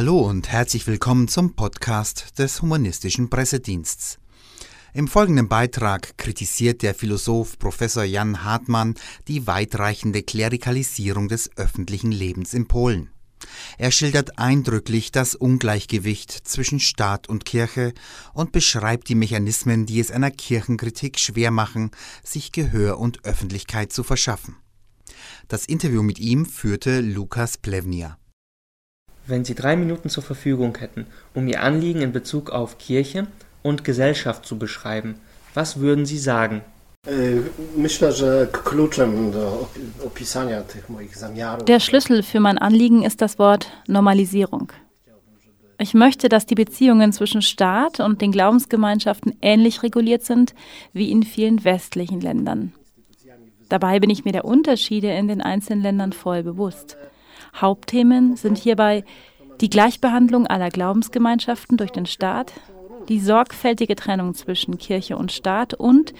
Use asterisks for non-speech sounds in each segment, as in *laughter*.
Hallo und herzlich willkommen zum Podcast des Humanistischen Pressediensts. Im folgenden Beitrag kritisiert der Philosoph Professor Jan Hartmann die weitreichende Klerikalisierung des öffentlichen Lebens in Polen. Er schildert eindrücklich das Ungleichgewicht zwischen Staat und Kirche und beschreibt die Mechanismen, die es einer Kirchenkritik schwer machen, sich Gehör und Öffentlichkeit zu verschaffen. Das Interview mit ihm führte Lukas Plewnia. Wenn Sie drei Minuten zur Verfügung hätten, um Ihr Anliegen in Bezug auf Kirche und Gesellschaft zu beschreiben, was würden Sie sagen? Der Schlüssel für mein Anliegen ist das Wort Normalisierung. Ich möchte, dass die Beziehungen zwischen Staat und den Glaubensgemeinschaften ähnlich reguliert sind wie in vielen westlichen Ländern. Dabei bin ich mir der Unterschiede in den einzelnen Ländern voll bewusst. Hauptthemen sind hierbei die Gleichbehandlung aller Glaubensgemeinschaften durch den Staat, die sorgfältige Trennung zwischen Kirche und Staat und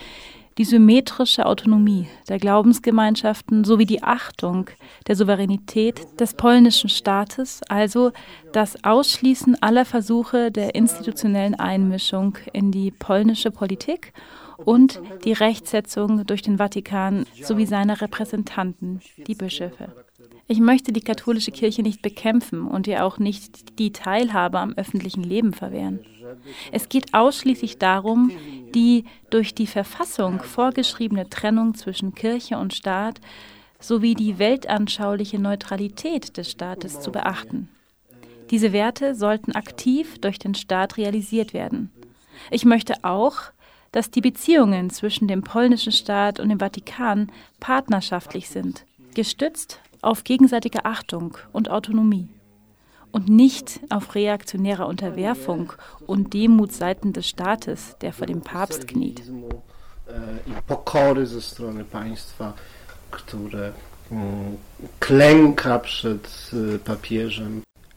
die symmetrische Autonomie der Glaubensgemeinschaften sowie die Achtung der Souveränität des polnischen Staates, also das Ausschließen aller Versuche der institutionellen Einmischung in die polnische Politik und die Rechtsetzung durch den Vatikan sowie seine Repräsentanten, die Bischöfe. Ich möchte die katholische Kirche nicht bekämpfen und ihr auch nicht die Teilhabe am öffentlichen Leben verwehren. Es geht ausschließlich darum, die durch die Verfassung vorgeschriebene Trennung zwischen Kirche und Staat sowie die weltanschauliche Neutralität des Staates zu beachten. Diese Werte sollten aktiv durch den Staat realisiert werden. Ich möchte auch, dass die Beziehungen zwischen dem polnischen Staat und dem Vatikan partnerschaftlich sind, gestützt auf gegenseitige Achtung und Autonomie und nicht auf reaktionärer Unterwerfung und Demut seitens des Staates, der vor dem Papst kniet. Mm.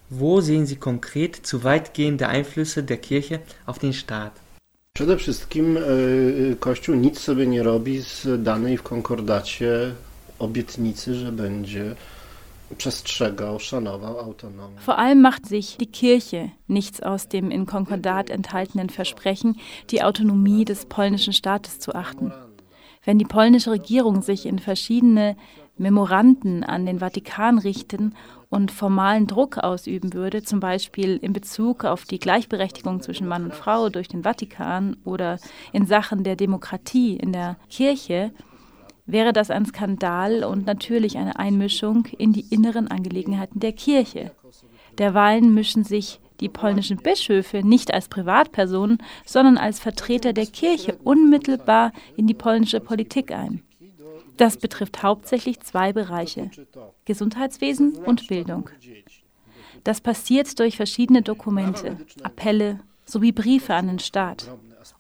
Wo sehen Sie konkret zu weitgehende Einflüsse der Kirche auf den Staat? Przede wszystkim Kościół nic sobie nie robi z danej w konkordacie obietnicy, że będzie przestrzegał, szanował autonomię. Vor allem macht sich die Kirche nichts aus dem in Konkordat enthaltenen Versprechen, die Autonomie des polnischen Staates zu achten. Wenn die polnische Regierung sich in verschiedene Memoranden an den Vatikan richten und formalen Druck ausüben würde, zum Beispiel in Bezug auf die Gleichberechtigung zwischen Mann und Frau durch den Vatikan oder in Sachen der Demokratie in der Kirche, wäre das ein Skandal und natürlich eine Einmischung in die inneren Angelegenheiten der Kirche. Derweilen mischen sich die polnischen Bischöfe nicht als Privatpersonen, sondern als Vertreter der Kirche unmittelbar in die polnische Politik ein. Das betrifft hauptsächlich zwei Bereiche, Gesundheitswesen und Bildung. Das passiert durch verschiedene Dokumente, Appelle sowie Briefe an den Staat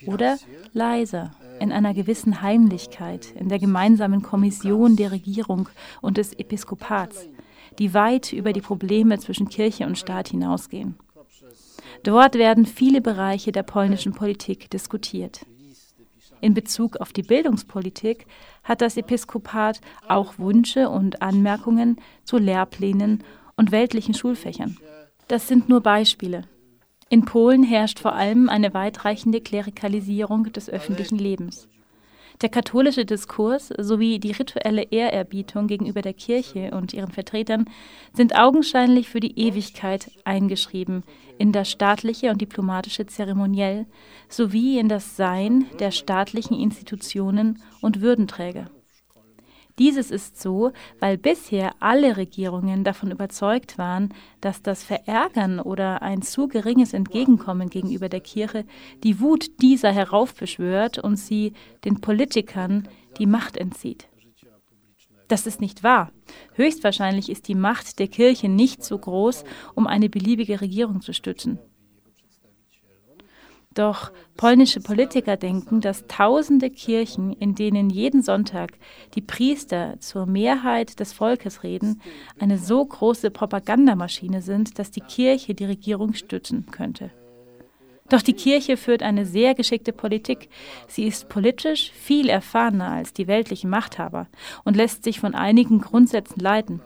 oder leiser in einer gewissen Heimlichkeit in der gemeinsamen Kommission der Regierung und des Episkopats, die weit über die Probleme zwischen Kirche und Staat hinausgehen. Dort werden viele Bereiche der polnischen Politik diskutiert. In Bezug auf die Bildungspolitik hat das Episkopat auch Wünsche und Anmerkungen zu Lehrplänen und weltlichen Schulfächern. Das sind nur Beispiele. In Polen herrscht vor allem eine weitreichende Klerikalisierung des öffentlichen Lebens. Der katholische Diskurs sowie die rituelle Ehrerbietung gegenüber der Kirche und ihren Vertretern sind augenscheinlich für die Ewigkeit eingeschrieben in das staatliche und diplomatische Zeremoniell sowie in das Sein der staatlichen Institutionen und Würdenträger. Dieses ist so, weil bisher alle Regierungen davon überzeugt waren, dass das Verärgern oder ein zu geringes Entgegenkommen gegenüber der Kirche die Wut dieser heraufbeschwört und sie den Politikern die Macht entzieht. Das ist nicht wahr. Höchstwahrscheinlich ist die Macht der Kirche nicht so groß, um eine beliebige Regierung zu stützen. Doch polnische Politiker denken, dass tausende Kirchen, in denen jeden Sonntag die Priester zur Mehrheit des Volkes reden, eine so große Propagandamaschine sind, dass die Kirche die Regierung stützen könnte. Doch die Kirche führt eine sehr geschickte Politik. Sie ist politisch viel erfahrener als die weltlichen Machthaber und lässt sich von einigen Grundsätzen leiten.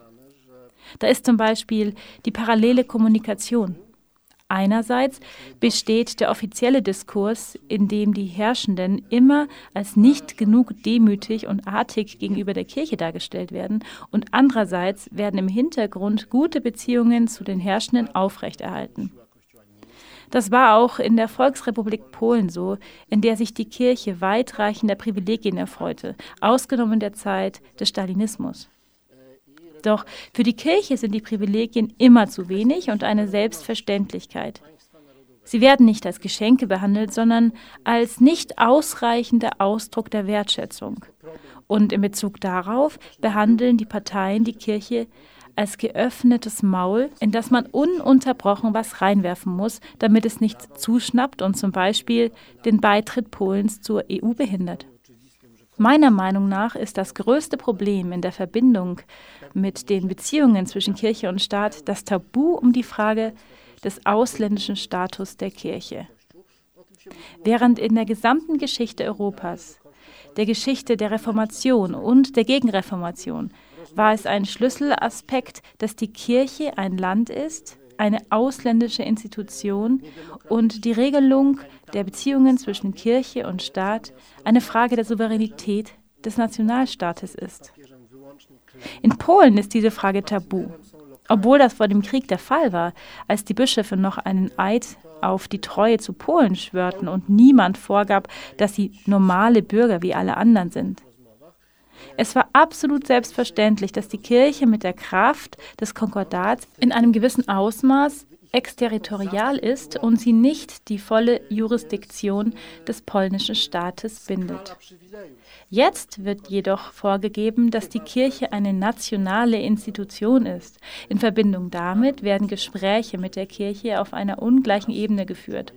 Da ist zum Beispiel die parallele Kommunikation. Einerseits besteht der offizielle Diskurs, in dem die Herrschenden immer als nicht genug demütig und artig gegenüber der Kirche dargestellt werden, und andererseits werden im Hintergrund gute Beziehungen zu den Herrschenden aufrechterhalten. Das war auch in der Volksrepublik Polen so, in der sich die Kirche weitreichender Privilegien erfreute, ausgenommen der Zeit des Stalinismus. Doch für die Kirche sind die Privilegien immer zu wenig und eine Selbstverständlichkeit. Sie werden nicht als Geschenke behandelt, sondern als nicht ausreichender Ausdruck der Wertschätzung. Und in Bezug darauf behandeln die Parteien die Kirche als geöffnetes Maul, in das man ununterbrochen was reinwerfen muss, damit es nicht zuschnappt und zum Beispiel den Beitritt Polens zur EU behindert. Meiner Meinung nach ist das größte Problem in der Verbindung mit den Beziehungen zwischen Kirche und Staat das Tabu um die Frage des ausländischen Status der Kirche. Während in der gesamten Geschichte Europas, der Geschichte der Reformation und der Gegenreformation war es ein Schlüsselaspekt, dass die Kirche ein Land ist, eine ausländische Institution und die Regelung der Beziehungen zwischen Kirche und Staat eine Frage der Souveränität des Nationalstaates ist. In Polen ist diese Frage tabu, obwohl das vor dem Krieg der Fall war, als die Bischöfe noch einen Eid auf die Treue zu Polen schwörten und niemand vorgab, dass sie normale Bürger wie alle anderen sind. Es war absolut selbstverständlich, dass die Kirche mit der Kraft des Konkordats in einem gewissen Ausmaß exterritorial ist und sie nicht die volle Jurisdiktion des polnischen Staates bindet. Jetzt wird jedoch vorgegeben, dass die Kirche eine nationale Institution ist. In Verbindung damit werden Gespräche mit der Kirche auf einer ungleichen Ebene geführt.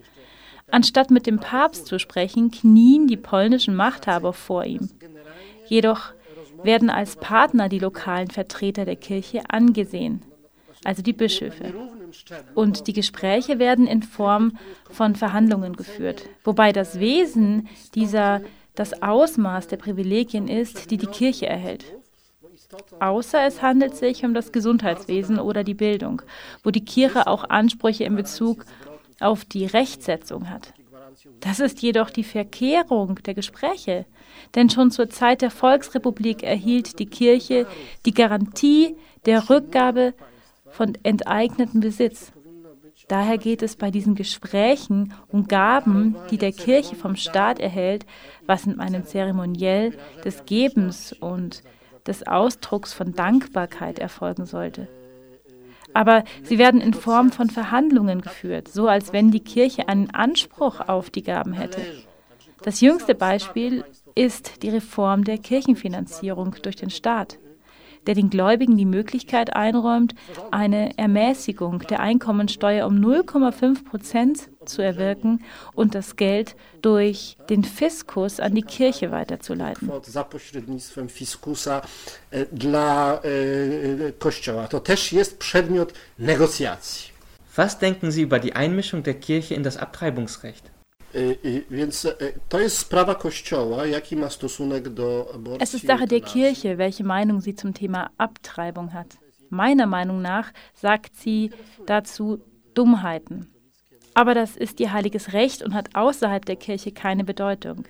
Anstatt mit dem Papst zu sprechen, knien die polnischen Machthaber vor ihm. Jedoch werden als Partner die lokalen Vertreter der Kirche angesehen, also die Bischöfe. Und die Gespräche werden in Form von Verhandlungen geführt, wobei das Wesen dieser das Ausmaß der Privilegien ist, die die Kirche erhält. Außer es handelt sich um das Gesundheitswesen oder die Bildung, wo die Kirche auch Ansprüche in Bezug auf die Rechtsetzung hat. Das ist jedoch die Verkehrung der Gespräche. Denn schon zur Zeit der Volksrepublik erhielt die Kirche die Garantie der Rückgabe von enteignetem Besitz. Daher geht es bei diesen Gesprächen um Gaben, die der Kirche vom Staat erhält, was in einem Zeremoniell des Gebens und des Ausdrucks von Dankbarkeit erfolgen sollte. Aber sie werden in Form von Verhandlungen geführt, so als wenn die Kirche einen Anspruch auf die Gaben hätte. Das jüngste Beispiel ist die Reform der Kirchenfinanzierung durch den Staat, der den Gläubigen die Möglichkeit einräumt, eine Ermäßigung der Einkommensteuer um 0,5 Prozent zu erwirken und das Geld durch den Fiskus an die Kirche weiterzuleiten. E, dla e, Kościoła. To też jest przedmiot negocjacji. Was denken Sie über die Einmischung der Kirche in das Abtreibungsrecht? Do aborcji. Es ist Sache der Kirche, welche Meinung sie zum Thema Abtreibung hat. Meiner Meinung nach sagt sie dazu Dummheiten. Aber das ist ihr heiliges Recht und hat außerhalb der Kirche keine Bedeutung.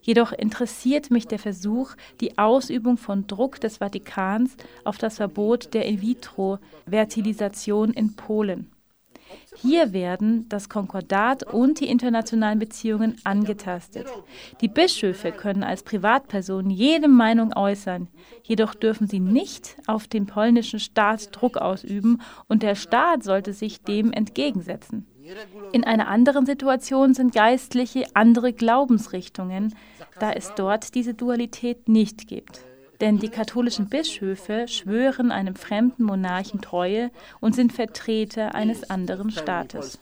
Jedoch interessiert mich der Versuch, die Ausübung von Druck des Vatikans auf das Verbot der In-vitro-Fertilisation in Polen. Hier werden das Konkordat und die internationalen Beziehungen angetastet. Die Bischöfe können als Privatpersonen jede Meinung äußern, jedoch dürfen sie nicht auf den polnischen Staat Druck ausüben und der Staat sollte sich dem entgegensetzen. In einer anderen Situation sind Geistliche andere Glaubensrichtungen, da es dort diese Dualität nicht gibt. Denn die katholischen Bischöfe schwören einem fremden Monarchen Treue und sind Vertreter eines anderen Staates.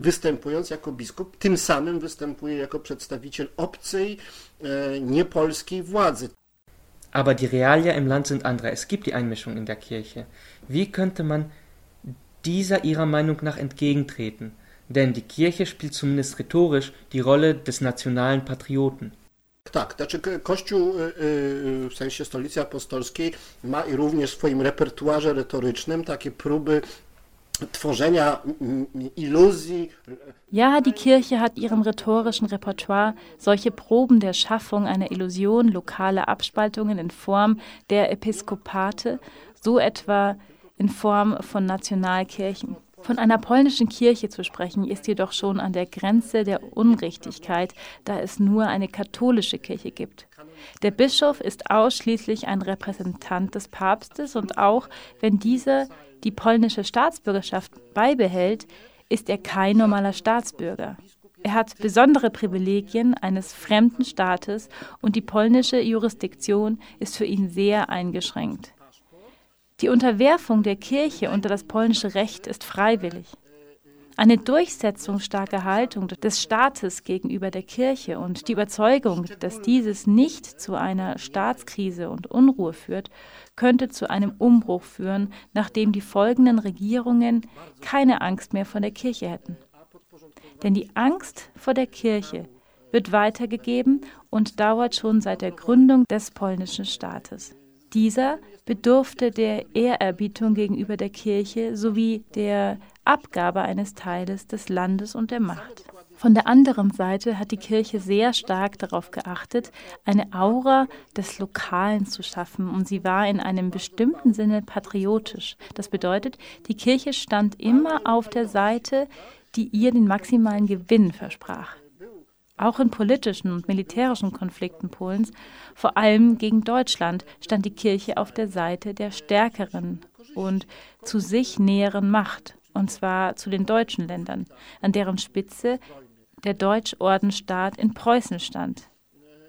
występując jako biskup, tym samym występuje jako przedstawiciel obcej, e, niepolskiej władzy. Aber die Realia im Land sind andere. Es gibt die Einmischung in der Kirche. Wie könnte man dieser ihrer Meinung nach entgegentreten? Denn die Kirche spielt zumindest rhetorisch die Rolle des nationalen Patrioten. Tak, znaczy Kościół w sensie Stolicy Apostolskiej ma i również w swoim repertuarze retorycznym takie próby tworzenia Illusie. Ja, die Kirche hat ihrem rhetorischen Repertoire solche Proben der Schaffung einer Illusion lokaler Abspaltungen in Form der Episkopate, so etwa in Form von Nationalkirchen. Von einer polnischen Kirche zu sprechen, ist jedoch schon an der Grenze der Unrichtigkeit, da es nur eine katholische Kirche gibt. Der Bischof ist ausschließlich ein Repräsentant des Papstes und auch wenn dieser die polnische Staatsbürgerschaft beibehält, ist er kein normaler Staatsbürger. Er hat besondere Privilegien eines fremden Staates und die polnische Jurisdiktion ist für ihn sehr eingeschränkt. Die Unterwerfung der Kirche unter das polnische Recht ist freiwillig. Eine durchsetzungsstarke Haltung des Staates gegenüber der Kirche und die Überzeugung, dass dieses nicht zu einer Staatskrise und Unruhe führt, könnte zu einem Umbruch führen, nachdem die folgenden Regierungen keine Angst mehr vor der Kirche hätten. Denn die Angst vor der Kirche wird weitergegeben und dauert schon seit der Gründung des polnischen Staates. Dieser bedurfte der Ehrerbietung gegenüber der Kirche sowie der Abgabe eines Teiles des Landes und der Macht. Von der anderen Seite hat die Kirche sehr stark darauf geachtet, eine Aura des Lokalen zu schaffen und sie war in einem bestimmten Sinne patriotisch. Das bedeutet, die Kirche stand immer auf der Seite, die ihr den maximalen Gewinn versprach. Auch in politischen und militärischen Konflikten Polens, vor allem gegen Deutschland, stand die Kirche auf der Seite der stärkeren und zu sich näheren Macht, und zwar zu den deutschen Ländern, an deren Spitze der Deutschordenstaat in Preußen stand,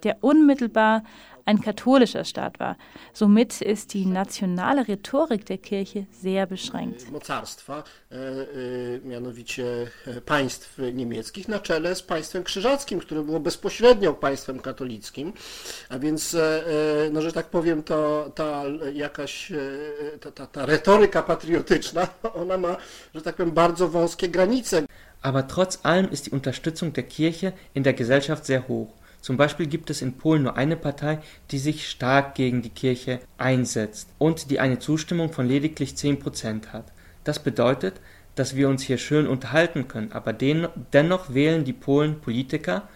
der unmittelbar ein katholischer Staat war. Somit ist die nationale Rhetorik der Kirche sehr beschränkt. Mocarstwa, e, e, mianowicie e, państw niemieckich, na czele z państwem krzyżackim, które było bezpośrednio państwem katolickim. A więc, no, że tak powiem, to ta jakaś ta, ta, ta retoryka patriotyczna, *laughs* ona ma, że tak powiem, bardzo wąskie granice. Aber trotz allem ist die Unterstützung der Kirche in der Gesellschaft sehr hoch. Zum Beispiel gibt es in Polen nur eine Partei, die sich stark gegen die Kirche einsetzt und die eine Zustimmung von lediglich 10% hat. Das bedeutet, dass wir uns hier schön unterhalten können, aber den, dennoch wählen die Polen Politiker,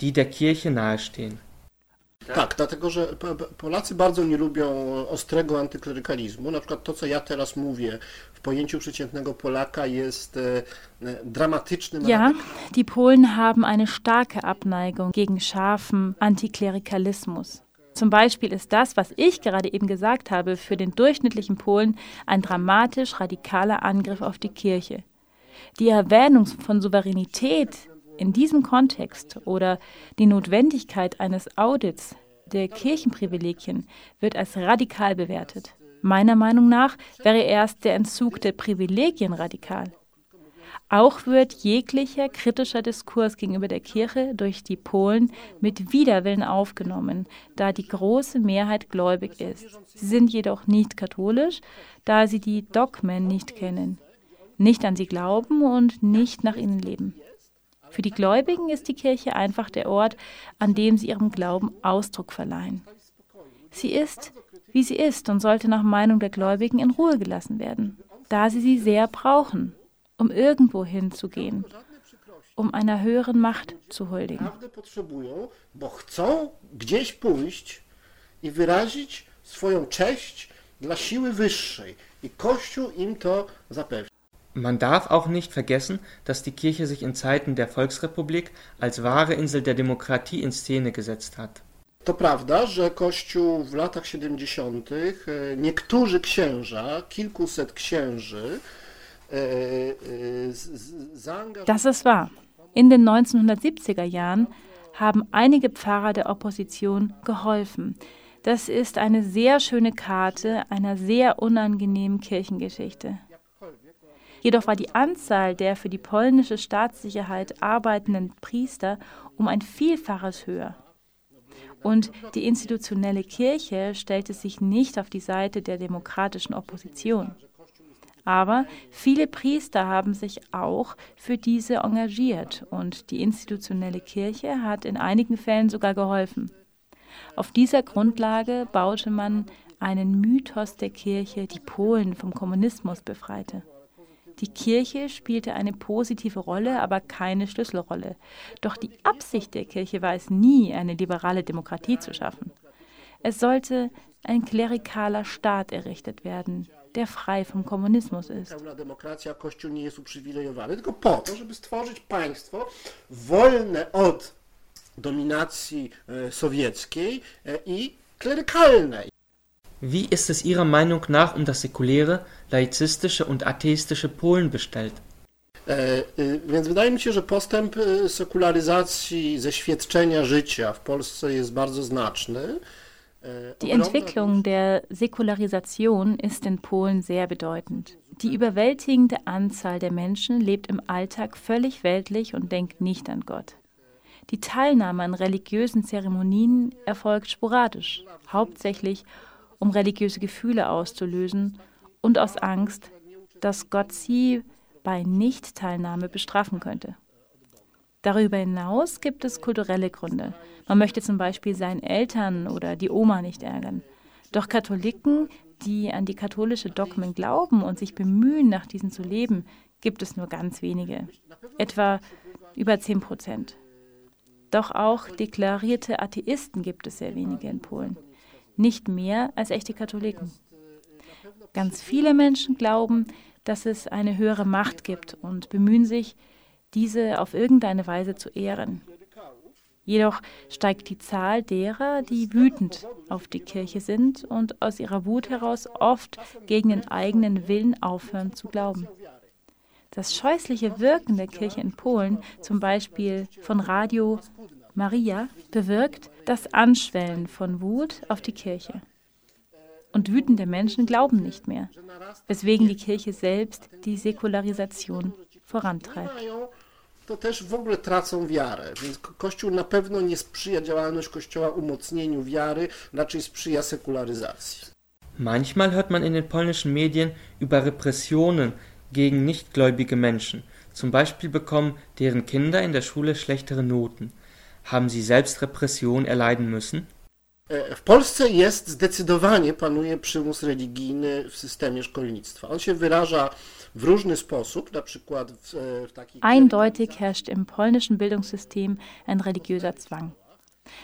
die der Kirche nahestehen. Tak, dlatego że Polacy bardzo nie lubią ostrego antyklerykalizmu. Na przykład to, co ja teraz mówię w pojęciu przeciętnego Polaka jest e, e, dramatycznym. Ja, die Polen haben eine starke Abneigung gegen scharfen Antiklerikalismus. Zum Beispiel ist das, was ich gerade eben gesagt habe, für den durchschnittlichen Polen ein dramatisch radikaler Angriff auf die Kirche. Die Erwähnung von Souveränität in diesem Kontext oder die Notwendigkeit eines Audits der Kirchenprivilegien wird als radikal bewertet. Meiner Meinung nach wäre erst der Entzug der Privilegien radikal. Auch wird jeglicher kritischer Diskurs gegenüber der Kirche durch die Polen mit Widerwillen aufgenommen, da die große Mehrheit gläubig ist. Sie sind jedoch nicht katholisch, da sie die Dogmen nicht kennen, nicht an sie glauben und nicht nach ihnen leben. Für die Gläubigen ist die Kirche einfach der Ort, an dem sie ihrem Glauben Ausdruck verleihen. Sie ist, wie sie ist und sollte nach Meinung der Gläubigen in Ruhe gelassen werden, da sie sie sehr brauchen, um irgendwo hinzugehen, um einer höheren Macht zu huldigen. i wyrazić swoją cześć dla siły wyższej. I Kościół im to zapewni. Man darf auch nicht vergessen, dass die Kirche sich in Zeiten der Volksrepublik als wahre Insel der Demokratie in Szene gesetzt hat. To prawda, że Kościół w latach 70. E, niektórzy księża, kilkuset księży, e, e, Das ist wahr. In den 1970er Jahren haben einige Pfarrer der Opposition geholfen. Das ist eine sehr schöne Karte einer sehr unangenehmen Kirchengeschichte. Jedoch war die Anzahl der für die polnische Staatssicherheit arbeitenden Priester um ein Vielfaches höher. Und die institutionelle Kirche stellte sich nicht auf die Seite der demokratischen Opposition. Aber viele Priester haben sich auch für diese engagiert und die institutionelle Kirche hat in einigen Fällen sogar geholfen. Auf dieser Grundlage baute man einen Mythos der Kirche, die Polen vom Kommunismus befreite. Die Kirche spielte eine positive Rolle, aber keine Schlüsselrolle. Doch die Absicht der Kirche war es nie, eine liberale Demokratie zu schaffen. Es sollte ein klerikaler Staat errichtet werden, der frei vom Kommunismus ist. Pełna demokracja, Kościół nie jest uprzywilejowany, tylko po to, żeby stworzyć państwo wolne od dominacji e, sowieckiej e, i klerykalne. Wie ist es Ihrer Meinung nach um das säkuläre, laizistische und atheistische Polen bestellt? E, y, Więc wydaje mi się, że postęp y, sekularyzacji, zeświadczenia życia w Polsce jest bardzo znaczny. E, Die Entwicklung der Säkularisation ist in Polen sehr bedeutend. Die überwältigende Anzahl der Menschen lebt im Alltag völlig weltlich und denkt nicht an Gott. Die Teilnahme an religiösen Zeremonien erfolgt sporadisch, hauptsächlich um religiöse Gefühle auszulösen und aus Angst, dass Gott sie bei Nichtteilnahme bestrafen könnte. Darüber hinaus gibt es kulturelle Gründe. Man möchte zum Beispiel seinen Eltern oder die Oma nicht ärgern. Doch Katholiken, die an die katholische Dogmen glauben und sich bemühen, nach diesen zu leben, gibt es nur ganz wenige. Etwa über 10 Prozent. Doch auch deklarierte Atheisten gibt es sehr wenige in Polen. Nicht mehr als echte Katholiken. Ganz viele Menschen glauben, dass es eine höhere Macht gibt und bemühen sich, diese auf irgendeine Weise zu ehren. Jedoch steigt die Zahl derer, die wütend auf die Kirche sind und aus ihrer Wut heraus oft gegen den eigenen Willen aufhören zu glauben. Das scheußliche Wirken der Kirche in Polen, zum Beispiel von Radio Maria, bewirkt das Anschwellen von Wut auf die Kirche. Und wütende Menschen glauben nicht mehr, weswegen die Kirche selbst die Säkularisation vorantreibt. to też w ogóle tracą wiarę. Więc Ko- Kościół na pewno nie sprzyja, działalność Kościoła umocnieniu wiary, raczej sprzyja sekularyzacji. Manchmal hört man in den polnischen Medien über Repressionen gegen nichtgläubige Menschen. Zum Beispiel bekommen deren Kinder in der Schule schlechtere Noten. Haben Sie selbst Repression erleiden müssen? E, W Polsce jest zdecydowanie panuje przymus religijny w systemie szkolnictwa. On się wyraża w różny sposób, na przykład w, e, w takich Eindeutig herrscht im polnischen Bildungssystem ein religiöser Zwang.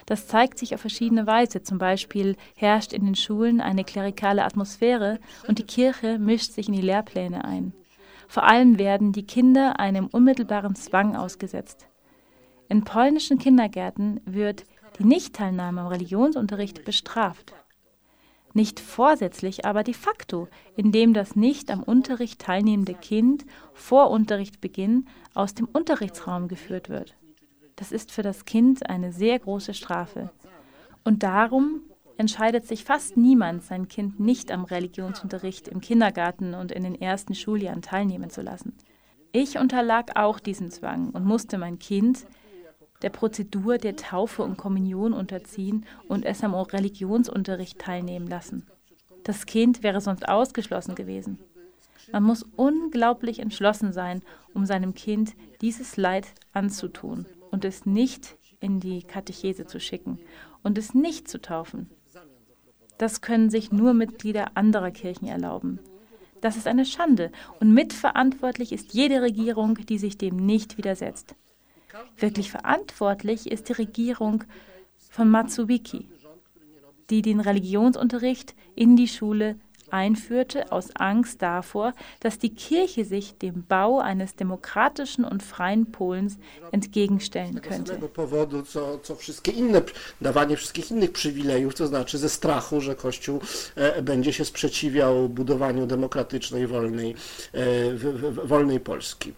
Das zeigt sich auf verschiedene Weise. Zum Beispiel herrscht in den Schulen eine klerikale Atmosphäre und die Kirche mischt sich in die Lehrpläne ein. Vor allem werden die Kinder einem unmittelbaren Zwang ausgesetzt. In polnischen Kindergärten wird die Nichtteilnahme am Religionsunterricht bestraft. Nicht vorsätzlich, aber de facto, indem das nicht am Unterricht teilnehmende Kind vor Unterrichtsbeginn aus dem Unterrichtsraum geführt wird. Das ist für das Kind eine sehr große Strafe. Und darum entscheidet sich fast niemand, sein Kind nicht am Religionsunterricht im Kindergarten und in den ersten Schuljahren teilnehmen zu lassen. Ich unterlag auch diesem Zwang und musste mein Kind der Prozedur der Taufe und Kommunion unterziehen und es am Religionsunterricht teilnehmen lassen. Das Kind wäre sonst ausgeschlossen gewesen. Man muss unglaublich entschlossen sein, um seinem Kind dieses Leid anzutun und es nicht in die Katechese zu schicken und es nicht zu taufen. Das können sich nur Mitglieder anderer Kirchen erlauben. Das ist eine Schande und mitverantwortlich ist jede Regierung, die sich dem nicht widersetzt. Wirklich verantwortlich ist die Regierung von Matsuwiki, die den Religionsunterricht in die Schule einführte aus Angst davor, dass die Kirche sich dem Bau eines demokratischen und freien Polens entgegenstellen könnte. powodu, co, co wszystkie inne, dawanie wszystkich innych przywilejów, to znaczy ze strachu, że Kościół e, będzie się sprzeciwiał budowaniu demokratycznej, wolnej, e, wolnej Polski.